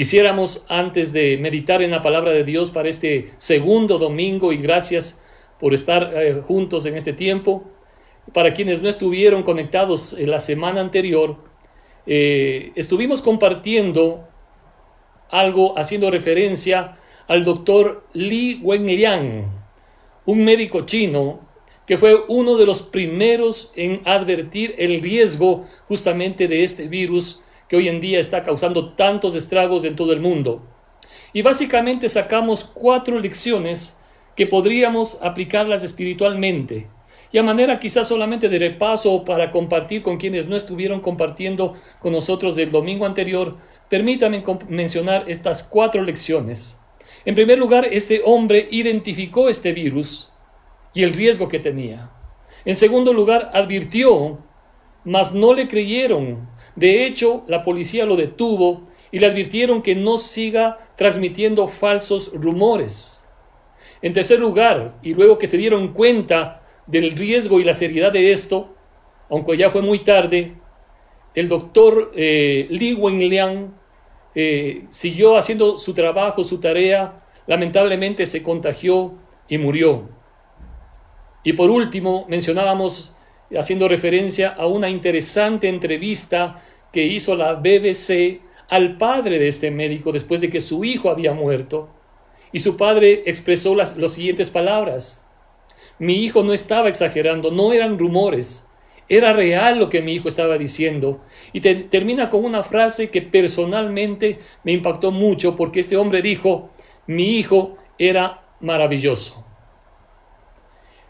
Quisiéramos, antes de meditar en la palabra de Dios para este segundo domingo, y gracias por estar eh, juntos en este tiempo, para quienes no estuvieron conectados en la semana anterior, eh, estuvimos compartiendo algo haciendo referencia al doctor Li Wenliang, un médico chino que fue uno de los primeros en advertir el riesgo justamente de este virus que hoy en día está causando tantos estragos en todo el mundo. Y básicamente sacamos cuatro lecciones que podríamos aplicarlas espiritualmente. Y a manera quizás solamente de repaso para compartir con quienes no estuvieron compartiendo con nosotros el domingo anterior, permítanme mencionar estas cuatro lecciones. En primer lugar, este hombre identificó este virus y el riesgo que tenía. En segundo lugar, advirtió, mas no le creyeron de hecho, la policía lo detuvo y le advirtieron que no siga transmitiendo falsos rumores. En tercer lugar, y luego que se dieron cuenta del riesgo y la seriedad de esto, aunque ya fue muy tarde, el doctor eh, Li Wenliang eh, siguió haciendo su trabajo, su tarea, lamentablemente se contagió y murió. Y por último, mencionábamos haciendo referencia a una interesante entrevista que hizo la BBC al padre de este médico después de que su hijo había muerto. Y su padre expresó las, siguientes palabras. Mi hijo no estaba exagerando, no eran rumores, era real lo que mi hijo estaba diciendo. Y termina con una frase que personalmente me impactó mucho porque este hombre dijo, mi hijo era maravilloso.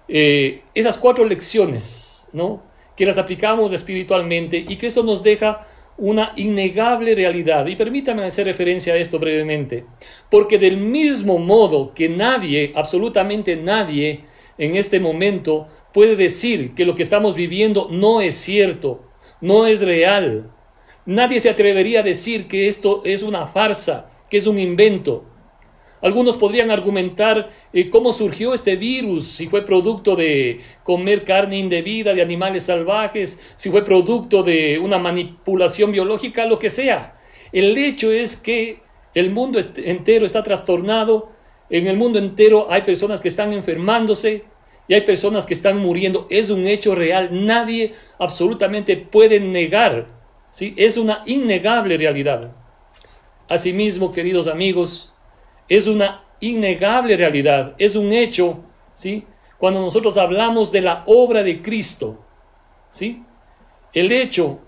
Eh, esas cuatro lecciones, ¿no? Que las aplicamos espiritualmente y que esto nos deja una innegable realidad. Y permítame hacer referencia a esto brevemente. Porque del mismo modo que nadie, absolutamente nadie, en este momento puede decir que lo que estamos viviendo no es cierto, no es real. Nadie se atrevería a decir que esto es una farsa, que es un invento. Algunos podrían argumentar eh, cómo surgió este virus, si fue producto de comer carne indebida de animales salvajes, si fue producto de una manipulación biológica, lo que sea. El hecho es que el mundo entero está trastornado, en el mundo entero hay personas que están enfermándose y hay personas que están muriendo. Es un hecho real, nadie absolutamente puede negar, ¿sí? es una innegable realidad. Asimismo, queridos amigos, es una innegable realidad, es un hecho, ¿sí? Cuando nosotros hablamos de la obra de Cristo, ¿sí? El hecho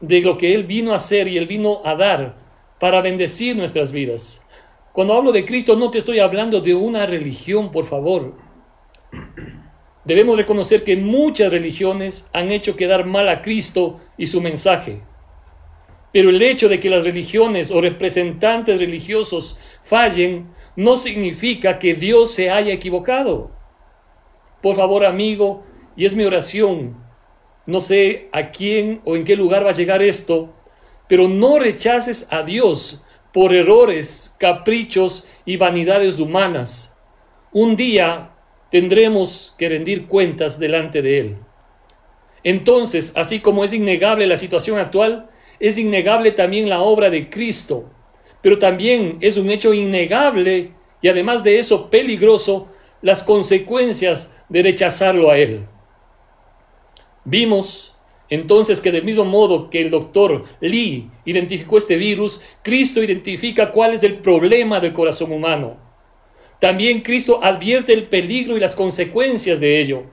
de lo que Él vino a hacer y Él vino a dar para bendecir nuestras vidas. Cuando hablo de Cristo no te estoy hablando de una religión, por favor. Debemos reconocer que muchas religiones han hecho quedar mal a Cristo y su mensaje. Pero el hecho de que las religiones o representantes religiosos fallen no significa que Dios se haya equivocado. Por favor, amigo, y es mi oración, no sé a quién o en qué lugar va a llegar esto, pero no rechaces a Dios por errores, caprichos y vanidades humanas. Un día tendremos que rendir cuentas delante de Él. Entonces, así como es innegable la situación actual, es innegable también la obra de Cristo, pero también es un hecho innegable y además de eso peligroso las consecuencias de rechazarlo a Él. Vimos entonces que del mismo modo que el doctor Lee identificó este virus, Cristo identifica cuál es el problema del corazón humano. También Cristo advierte el peligro y las consecuencias de ello.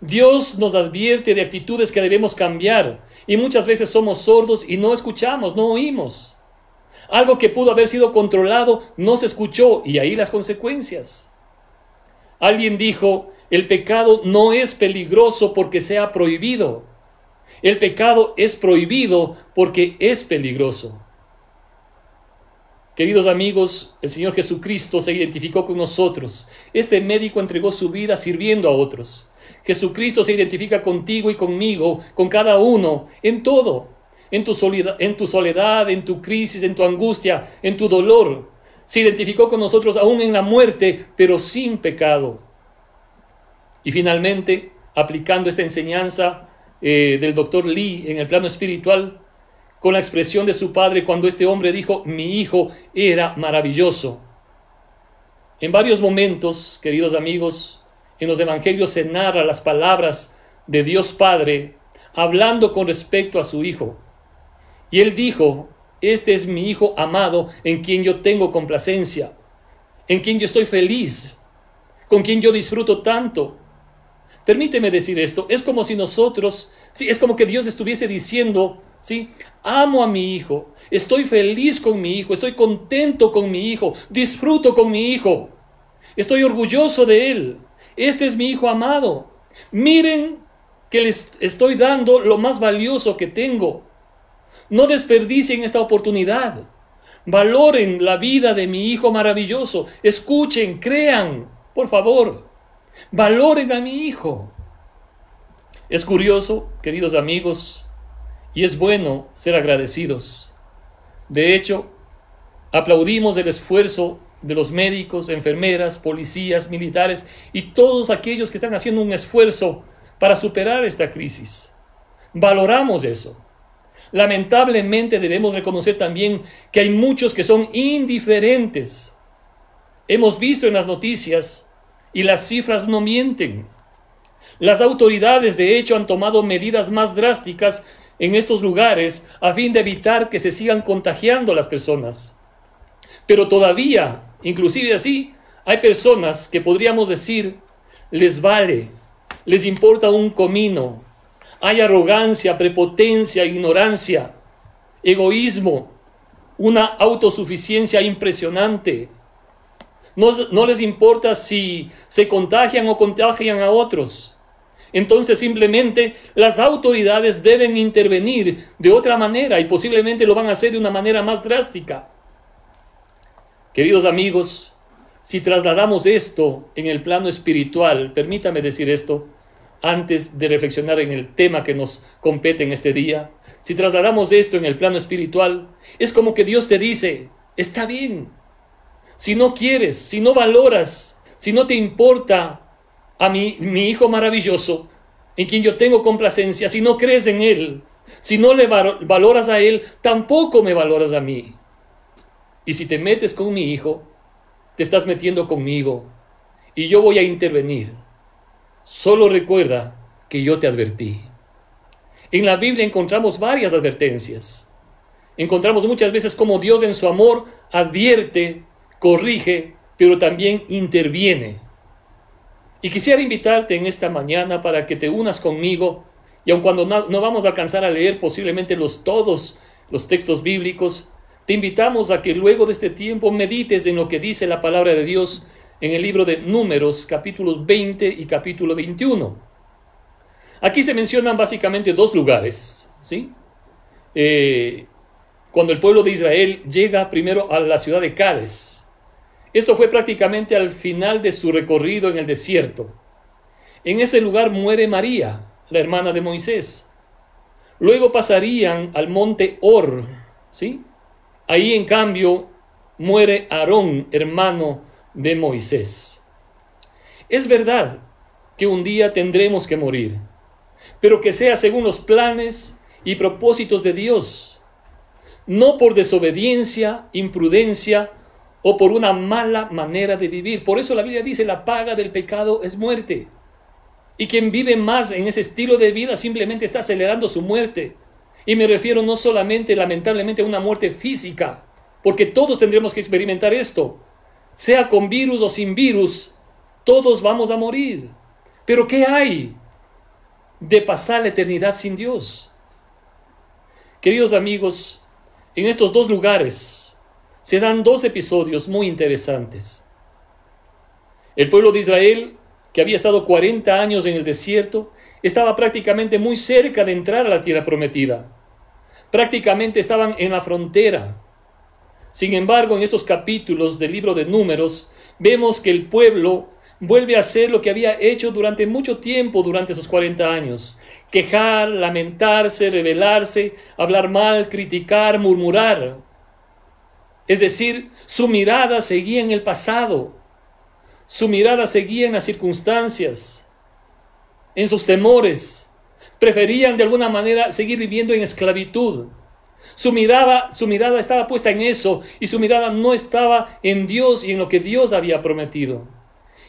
Dios nos advierte de actitudes que debemos cambiar y muchas veces somos sordos y no escuchamos, no oímos. Algo que pudo haber sido controlado no se escuchó y ahí las consecuencias. Alguien dijo, el pecado no es peligroso porque sea prohibido. El pecado es prohibido porque es peligroso. Queridos amigos, el Señor Jesucristo se identificó con nosotros. Este médico entregó su vida sirviendo a otros. Jesucristo se identifica contigo y conmigo, con cada uno, en todo, en tu, soledad, en tu soledad, en tu crisis, en tu angustia, en tu dolor. Se identificó con nosotros aún en la muerte, pero sin pecado. Y finalmente, aplicando esta enseñanza eh, del doctor Lee en el plano espiritual, con la expresión de su padre cuando este hombre dijo, mi hijo era maravilloso. En varios momentos, queridos amigos, en los evangelios se narra las palabras de Dios Padre hablando con respecto a su hijo. Y él dijo, este es mi hijo amado en quien yo tengo complacencia, en quien yo estoy feliz, con quien yo disfruto tanto. Permíteme decir esto, es como si nosotros, sí, es como que Dios estuviese diciendo, sí, amo a mi hijo, estoy feliz con mi hijo, estoy contento con mi hijo, disfruto con mi hijo, estoy orgulloso de él. Este es mi hijo amado. Miren que les estoy dando lo más valioso que tengo. No desperdicien esta oportunidad. Valoren la vida de mi hijo maravilloso. Escuchen, crean, por favor. Valoren a mi hijo. Es curioso, queridos amigos, y es bueno ser agradecidos. De hecho, aplaudimos el esfuerzo de los médicos, enfermeras, policías, militares y todos aquellos que están haciendo un esfuerzo para superar esta crisis. Valoramos eso. Lamentablemente debemos reconocer también que hay muchos que son indiferentes. Hemos visto en las noticias y las cifras no mienten. Las autoridades de hecho han tomado medidas más drásticas en estos lugares a fin de evitar que se sigan contagiando las personas. Pero todavía, inclusive así, hay personas que podríamos decir les vale, les importa un comino, hay arrogancia, prepotencia, ignorancia, egoísmo, una autosuficiencia impresionante. No, no, les importa si se contagian o contagian a otros. Entonces simplemente las autoridades deben intervenir de otra manera y posiblemente lo van a hacer de una manera más drástica. Queridos amigos, si trasladamos esto en el plano espiritual, permítame decir esto, antes de reflexionar en el tema que nos compete en este día, si trasladamos esto en el plano espiritual, es como que Dios te dice, está bien, si no quieres, si no valoras, si no te importa a mi, mi hijo maravilloso, en quien yo tengo complacencia, si no crees en Él, si no le valoras a Él, tampoco me valoras a mí. Y si te metes con mi hijo, te estás metiendo conmigo y yo voy a intervenir. Solo recuerda que yo te advertí. En la Biblia encontramos varias advertencias. Encontramos muchas veces como Dios en su amor advierte, corrige, pero también interviene. Y quisiera invitarte en esta mañana para que te unas conmigo, y aun cuando no, no vamos a alcanzar a leer posiblemente los todos los textos bíblicos, te invitamos a que luego de este tiempo medites en lo que dice la palabra de Dios en el libro de Números, capítulos 20 y capítulo 21. Aquí se mencionan básicamente dos lugares, ¿sí? Eh, cuando el pueblo de Israel llega primero a la ciudad de Cádiz. Esto fue prácticamente al final de su recorrido en el desierto. En ese lugar muere María, la hermana de Moisés. Luego pasarían al monte Or, ¿sí? Ahí en cambio muere Aarón, hermano de Moisés. Es verdad que un día tendremos que morir, pero que sea según los planes y propósitos de Dios, no por desobediencia, imprudencia o por una mala manera de vivir. Por eso la Biblia dice, la paga del pecado es muerte. Y quien vive más en ese estilo de vida simplemente está acelerando su muerte. Y me refiero no solamente, lamentablemente, a una muerte física, porque todos tendremos que experimentar esto, sea con virus o sin virus, todos vamos a morir. Pero ¿qué hay de pasar la eternidad sin Dios? Queridos amigos, en estos dos lugares se dan dos episodios muy interesantes. El pueblo de Israel, que había estado 40 años en el desierto, estaba prácticamente muy cerca de entrar a la tierra prometida. Prácticamente estaban en la frontera. Sin embargo, en estos capítulos del libro de números, vemos que el pueblo vuelve a hacer lo que había hecho durante mucho tiempo, durante esos 40 años. Quejar, lamentarse, rebelarse, hablar mal, criticar, murmurar. Es decir, su mirada seguía en el pasado. Su mirada seguía en las circunstancias, en sus temores. Preferían de alguna manera seguir viviendo en esclavitud. Su mirada, su mirada estaba puesta en eso y su mirada no estaba en Dios y en lo que Dios había prometido.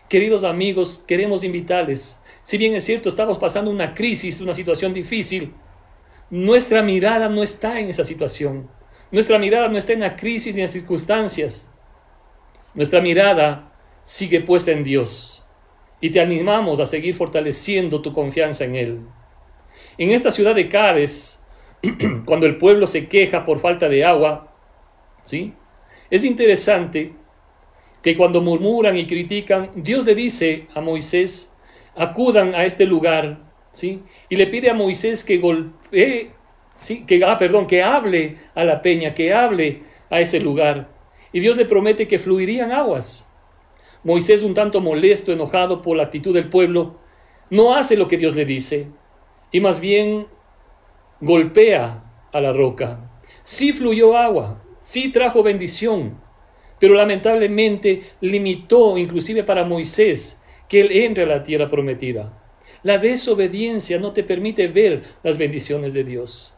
Queridos amigos, queremos invitarles. Si bien es cierto, estamos pasando una crisis, una situación difícil, nuestra mirada no está en esa situación. Nuestra mirada no está en la crisis ni en las circunstancias. Nuestra mirada sigue puesta en Dios. Y te animamos a seguir fortaleciendo tu confianza en Él. En esta ciudad de Cádiz, cuando el pueblo se queja por falta de agua, ¿sí? Es interesante que cuando murmuran y critican, Dios le dice a Moisés, acudan a este lugar, ¿sí? Y le pide a Moisés que golpee, Que, ah, perdón, que hable a la peña, que hable a ese lugar. Y Dios le promete que fluirían aguas. Moisés, un tanto molesto, enojado por la actitud del pueblo, no hace lo que Dios le dice, y más bien golpea a la roca. Sí fluyó agua, sí trajo bendición, pero lamentablemente limitó inclusive para Moisés que él entre a la tierra prometida. La desobediencia no te permite ver las bendiciones de Dios.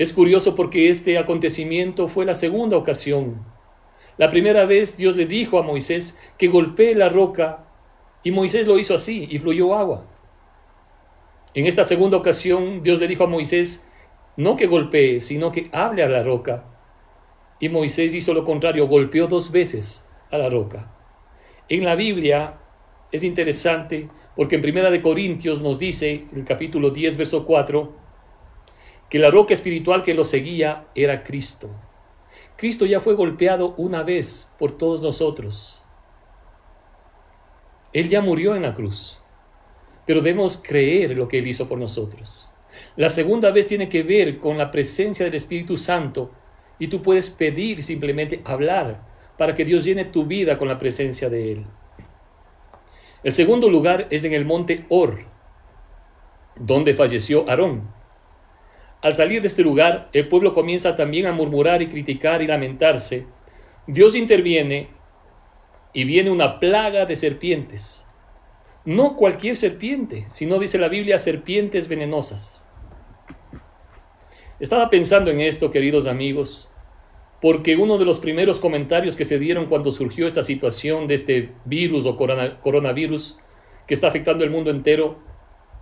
Es curioso porque este acontecimiento fue la segunda ocasión. La primera vez Dios le dijo a Moisés que golpee la roca y Moisés lo hizo así y fluyó agua. En esta segunda ocasión, Dios le dijo a Moisés, no que golpee, sino que hable a la roca. Y Moisés hizo lo contrario, golpeó dos veces a la roca. En la Biblia es interesante porque en Primera de Corintios nos dice, el capítulo 10, verso 4, que la roca espiritual que lo seguía era Cristo. Cristo ya fue golpeado una vez por todos nosotros. Él ya murió en la cruz pero debemos creer lo que Él hizo por nosotros. La segunda vez tiene que ver con la presencia del Espíritu Santo y tú puedes pedir simplemente hablar para que Dios llene tu vida con la presencia de Él. El segundo lugar es en el monte Or, donde falleció Aarón. Al salir de este lugar, el pueblo comienza también a murmurar y criticar y lamentarse. Dios interviene y viene una plaga de serpientes. No cualquier serpiente, sino dice la Biblia serpientes venenosas. Estaba pensando en esto, queridos amigos, porque uno de los primeros comentarios que se dieron cuando surgió esta situación de este virus o coronavirus que está afectando el mundo entero,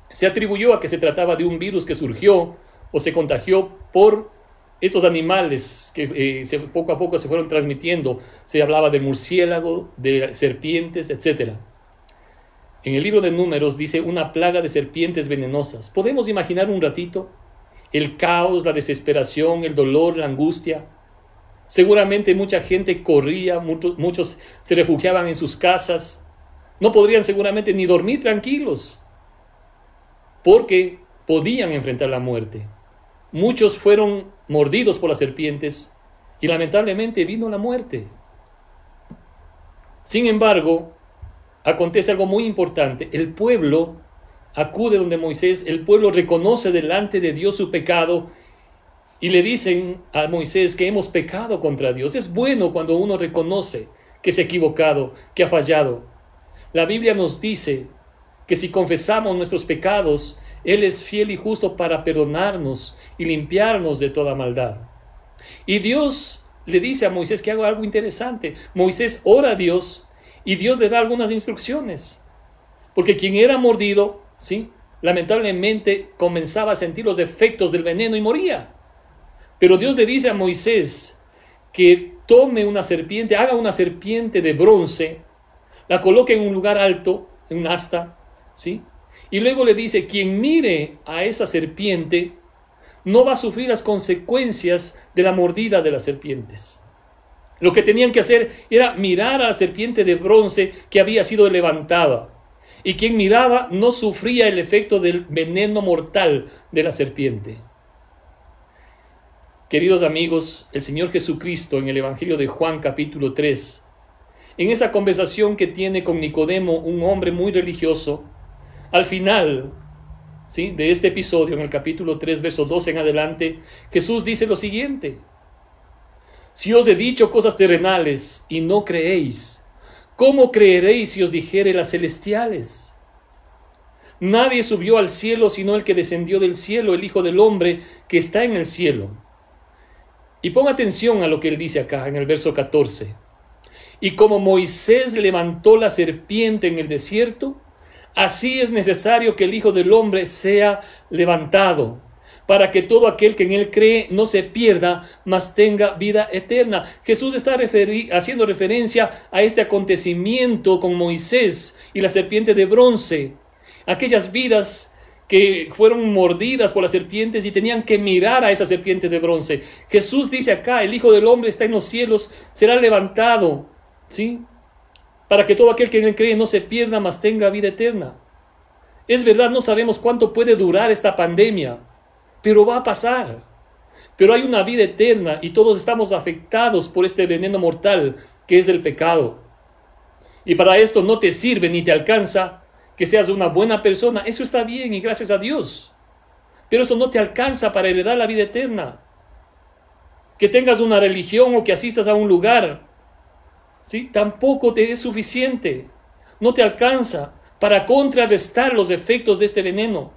se atribuyó a que se trataba de un virus que surgió o se contagió por estos animales que eh, poco a poco se fueron transmitiendo. Se hablaba de murciélago, de serpientes, etcétera. En el libro de números dice una plaga de serpientes venenosas. ¿Podemos imaginar un ratito el caos, la desesperación, el dolor, la angustia? Seguramente mucha gente corría, muchos, se refugiaban en sus casas. No podrían seguramente ni dormir tranquilos porque podían enfrentar la muerte. Muchos fueron mordidos por las serpientes y lamentablemente vino la muerte. Sin embargo, acontece algo muy importante. El pueblo acude donde Moisés, el pueblo reconoce delante de Dios su pecado y le dicen a Moisés que hemos pecado contra Dios. Es bueno cuando uno reconoce que se ha equivocado, que ha fallado. La Biblia nos dice que si confesamos nuestros pecados, Él es fiel y justo para perdonarnos y limpiarnos de toda maldad. Y Dios le dice a Moisés que haga algo interesante. Moisés ora a Dios y Dios le da algunas instrucciones. Porque quien era mordido, ¿sí? lamentablemente comenzaba a sentir los efectos del veneno y moría. Pero Dios le dice a Moisés que tome una serpiente, haga una serpiente de bronce, la coloque en un lugar alto, en un asta, ¿sí? Y luego le dice, quien mire a esa serpiente no va a sufrir las consecuencias de la mordida de las serpientes. Lo que tenían que hacer era mirar a la serpiente de bronce que había sido levantada. Y quien miraba no sufría el efecto del veneno mortal de la serpiente. Queridos amigos, el Señor Jesucristo en el Evangelio de Juan capítulo 3, en esa conversación que tiene con Nicodemo, un hombre muy religioso, al final ¿sí? de este episodio, en el capítulo 3, verso 12 en adelante, Jesús dice lo siguiente, si os he dicho cosas terrenales y no creéis, ¿cómo creeréis si os dijere las celestiales? Nadie subió al cielo sino el que descendió del cielo, el Hijo del Hombre que está en el cielo. Y pon atención a lo que él dice acá en el verso 14. Y como Moisés levantó la serpiente en el desierto, así es necesario que el Hijo del Hombre sea levantado, para que todo aquel que en él cree no se pierda, mas tenga vida eterna. Jesús está haciendo referencia a este acontecimiento con Moisés y la serpiente de bronce aquellas vidas que fueron mordidas por las serpientes y tenían que mirar a esa serpiente de bronce. Jesús dice acá, el Hijo del Hombre está en los cielos, será levantado, ¿sí? Para que todo aquel que en cree no se pierda, mas tenga vida eterna. Es verdad, no sabemos cuánto puede durar esta pandemia, pero va a pasar. Pero hay una vida eterna y todos estamos afectados por este veneno mortal que es el pecado. Y para esto no te sirve ni te alcanza que seas una buena persona, eso está bien y gracias a Dios. Pero esto no te alcanza para heredar la vida eterna. Que tengas una religión o que asistas a un lugar, ¿sí? tampoco te es suficiente. No te alcanza para contrarrestar los efectos de este veneno.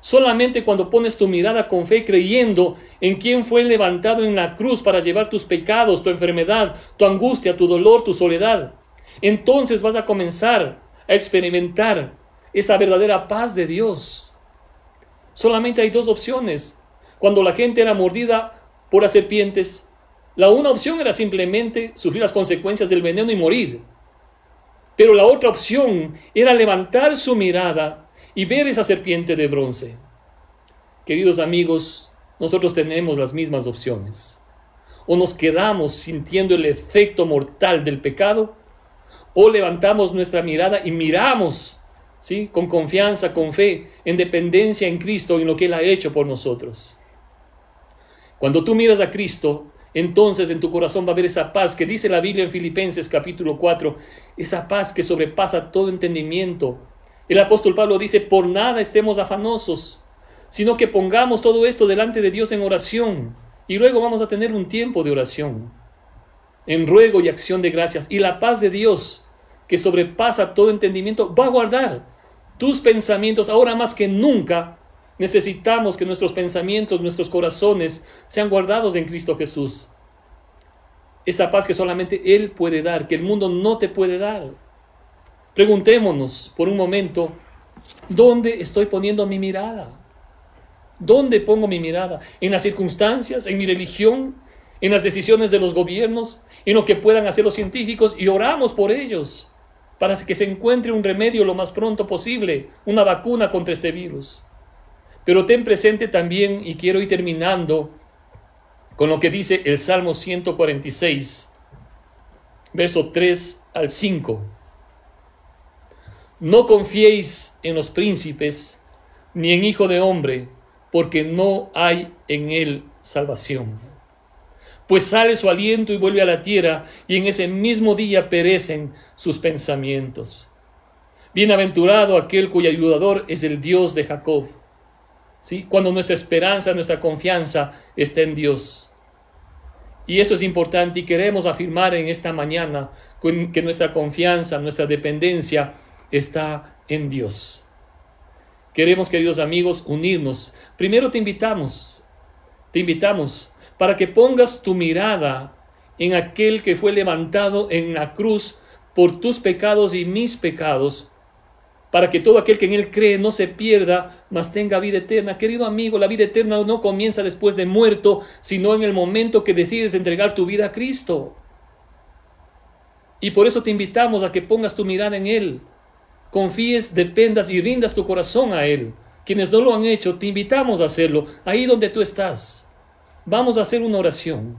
Solamente cuando pones tu mirada con fe creyendo en quien fue levantado en la cruz para llevar tus pecados, tu enfermedad, tu angustia, tu dolor, tu soledad, entonces vas a comenzar a experimentar esa verdadera paz de Dios. Solamente hay dos opciones. Cuando la gente era mordida por las serpientes, la una opción era simplemente sufrir las consecuencias del veneno y morir. Pero la otra opción era levantar su mirada y ver esa serpiente de bronce. Queridos amigos, nosotros tenemos las mismas opciones. O nos quedamos sintiendo el efecto mortal del pecado, o levantamos nuestra mirada y miramos con confianza, con fe, en dependencia en Cristo y en lo que Él ha hecho por nosotros. Cuando tú miras a Cristo, entonces en tu corazón va a haber esa paz que dice la Biblia en Filipenses capítulo 4, esa paz que sobrepasa todo entendimiento. El apóstol Pablo dice, por nada estemos afanosos, sino que pongamos todo esto delante de Dios en oración y luego vamos a tener un tiempo de oración, en ruego y acción de gracias. Y la paz de Dios, que sobrepasa todo entendimiento, va a guardar tus pensamientos, ahora más que nunca, necesitamos que nuestros pensamientos, nuestros corazones sean guardados en Cristo Jesús. Esa paz que solamente Él puede dar, que el mundo no te puede dar. Preguntémonos por un momento, ¿dónde estoy poniendo mi mirada? ¿Dónde pongo mi mirada? ¿En las circunstancias? ¿En mi religión? ¿En las decisiones de los gobiernos? ¿En lo que puedan hacer los científicos? Y oramos por ellos para que se encuentre un remedio lo más pronto posible, una vacuna contra este virus. Pero ten presente también, y quiero ir terminando con lo que dice el Salmo 146, verso 3 al 5. No confiéis en los príncipes, ni en hijo de hombre, porque no hay en él salvación pues sale su aliento y vuelve a la tierra, y en ese mismo día perecen sus pensamientos. Bienaventurado aquel cuyo ayudador es el Dios de Jacob. ¿Sí? Cuando nuestra esperanza, nuestra confianza está en Dios. Y eso es importante y queremos afirmar en esta mañana que nuestra confianza, nuestra dependencia está en Dios. Queremos, queridos amigos, unirnos. Primero te invitamos, te invitamos para que pongas tu mirada en aquel que fue levantado en la cruz por tus pecados y mis pecados, para que todo aquel que en él cree no se pierda, mas tenga vida eterna. Querido amigo, la vida eterna no comienza después de muerto, sino en el momento que decides entregar tu vida a Cristo. Y por eso te invitamos a que pongas tu mirada en Él, confíes, dependas y rindas tu corazón a Él. Quienes no lo han hecho, te invitamos a hacerlo, ahí donde tú estás vamos a hacer una oración.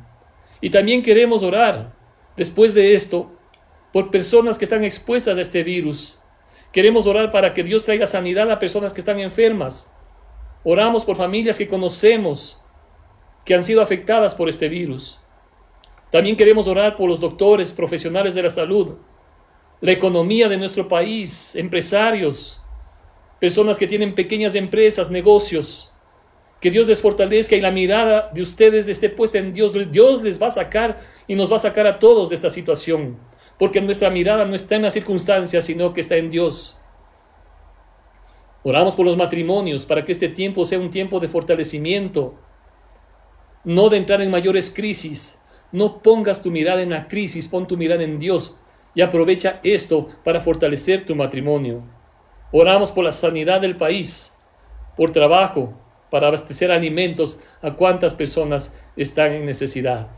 Y también queremos orar después de esto por personas que están expuestas a este virus. Queremos orar para que Dios traiga sanidad a personas que están enfermas. Oramos por familias que conocemos que han sido afectadas por este virus. También queremos orar por los doctores, profesionales de la salud, la economía de nuestro país, empresarios, personas que tienen pequeñas empresas, negocios, que Dios les fortalezca y la mirada de ustedes esté puesta en Dios. Dios les va a sacar y nos va a sacar a todos de esta situación, porque nuestra mirada no está en las circunstancias, sino que está en Dios. Oramos por los matrimonios para que este tiempo sea un tiempo de fortalecimiento, no de entrar en mayores crisis. No pongas tu mirada en la crisis, pon tu mirada en Dios y aprovecha esto para fortalecer tu matrimonio. Oramos por la sanidad del país, por trabajo, para abastecer alimentos a cuantas personas están en necesidad.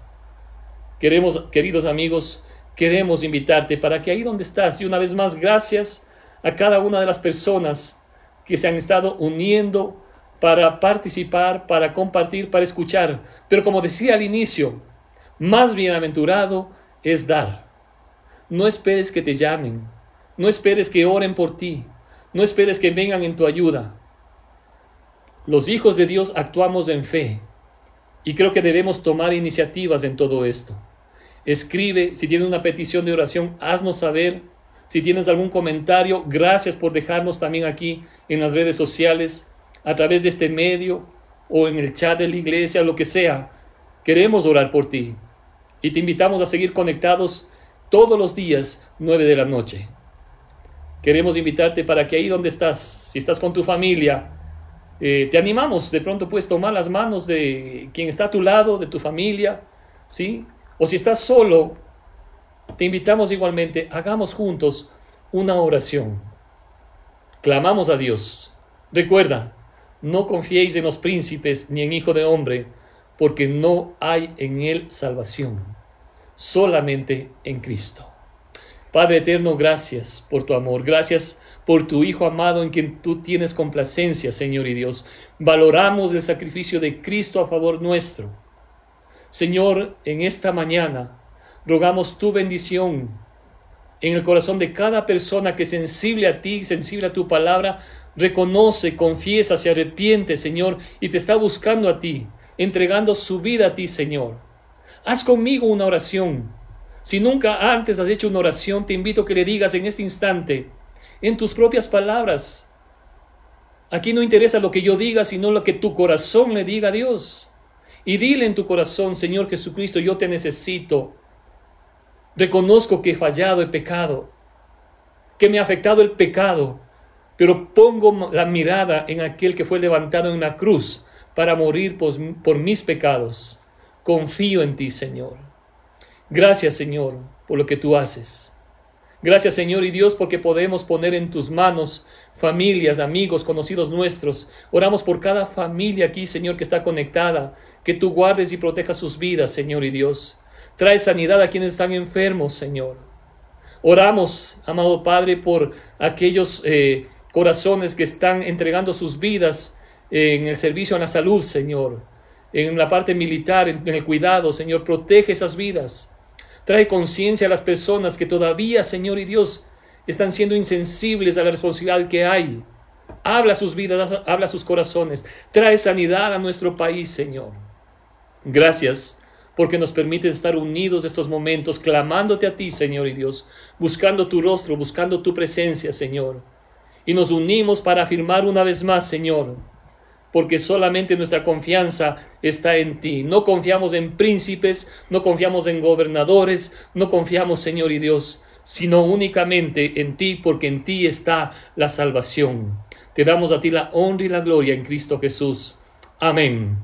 Queremos, queridos amigos, queremos invitarte para que ahí donde estás, y una vez más, gracias a cada una de las personas que se han estado uniendo para participar, para compartir, para escuchar. Pero como decía al inicio, más bienaventurado es dar. No esperes que te llamen, no esperes que oren por ti, no esperes que vengan en tu ayuda. Los hijos de Dios actuamos en fe y creo que debemos tomar iniciativas en todo esto. Escribe, si tienes una petición de oración, haznos saber. Si tienes algún comentario, gracias por dejarnos también aquí en las redes sociales, a través de este medio o en el chat de la iglesia, lo que sea. Queremos orar por ti y te invitamos a seguir conectados todos los días, 9 de la noche. Queremos invitarte para que ahí donde estás, si estás con tu familia, eh, te animamos, de pronto puedes tomar las manos de quien está a tu lado, de tu familia, ¿sí? O si estás solo, te invitamos igualmente, hagamos juntos una oración. Clamamos a Dios. Recuerda, no confiéis en los príncipes ni en hijo de hombre, porque no hay en él salvación, solamente en Cristo. Padre eterno, gracias por tu amor, gracias por tu Hijo amado en quien tú tienes complacencia, Señor y Dios. Valoramos el sacrificio de Cristo a favor nuestro Señor, en esta mañana rogamos tu bendición en el corazón de cada persona que sensible a ti, sensible a tu palabra, reconoce, confiesa, se arrepiente, Señor, y te está buscando a ti, entregando su vida a ti, Señor. Haz conmigo una oración. Si nunca antes has hecho una oración, te invito a que le digas en este instante, en tus propias palabras. Aquí no interesa lo que yo diga, sino lo que tu corazón le diga a Dios. Y dile en tu corazón, Señor Jesucristo, yo te necesito. Reconozco que he fallado, he pecado, que me ha afectado el pecado, pero pongo la mirada en aquel que fue levantado en la cruz para morir por, por mis pecados. Confío en ti, Señor. Gracias, Señor, por lo que tú haces. Gracias Señor y Dios porque podemos poner en tus manos familias, amigos, conocidos nuestros. Oramos por cada familia aquí, Señor, que está conectada, que tú guardes y protejas sus vidas, Señor y Dios. Trae sanidad a quienes están enfermos, Señor. Oramos, amado Padre, por aquellos eh, corazones que están entregando sus vidas en el servicio a la salud, Señor, en la parte militar, en el cuidado, Señor. Protege esas vidas. Trae conciencia a las personas que todavía, Señor y Dios, están siendo insensibles a la responsabilidad que hay. Habla sus vidas, habla sus corazones. Trae sanidad a nuestro país, Señor. Gracias porque nos permites estar unidos estos momentos, clamándote a ti, Señor y Dios, buscando tu rostro, buscando tu presencia, Señor. Y nos unimos para afirmar una vez más, Señor, porque solamente nuestra confianza está en ti. No confiamos en príncipes, no confiamos en gobernadores, no confiamos, Señor y Dios, sino únicamente en ti, porque en ti está la salvación. Te damos a ti la honra y la gloria en Cristo Jesús. Amén.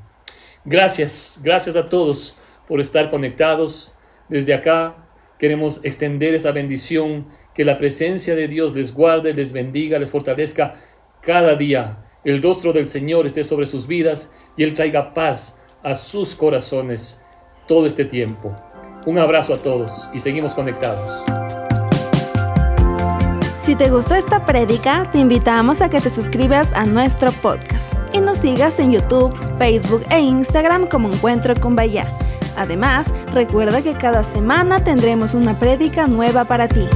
Gracias, gracias a todos por estar conectados. Desde acá queremos extender esa bendición, que la presencia de Dios les guarde, les bendiga, les fortalezca cada día el rostro del Señor esté sobre sus vidas y Él traiga paz a sus corazones todo este tiempo. Un abrazo a todos y seguimos conectados. Si te gustó esta prédica, te invitamos a que te suscribas a nuestro podcast y nos sigas en YouTube, Facebook e Instagram como Encuentro con Bahía. Además, recuerda que cada semana tendremos una prédica nueva para ti.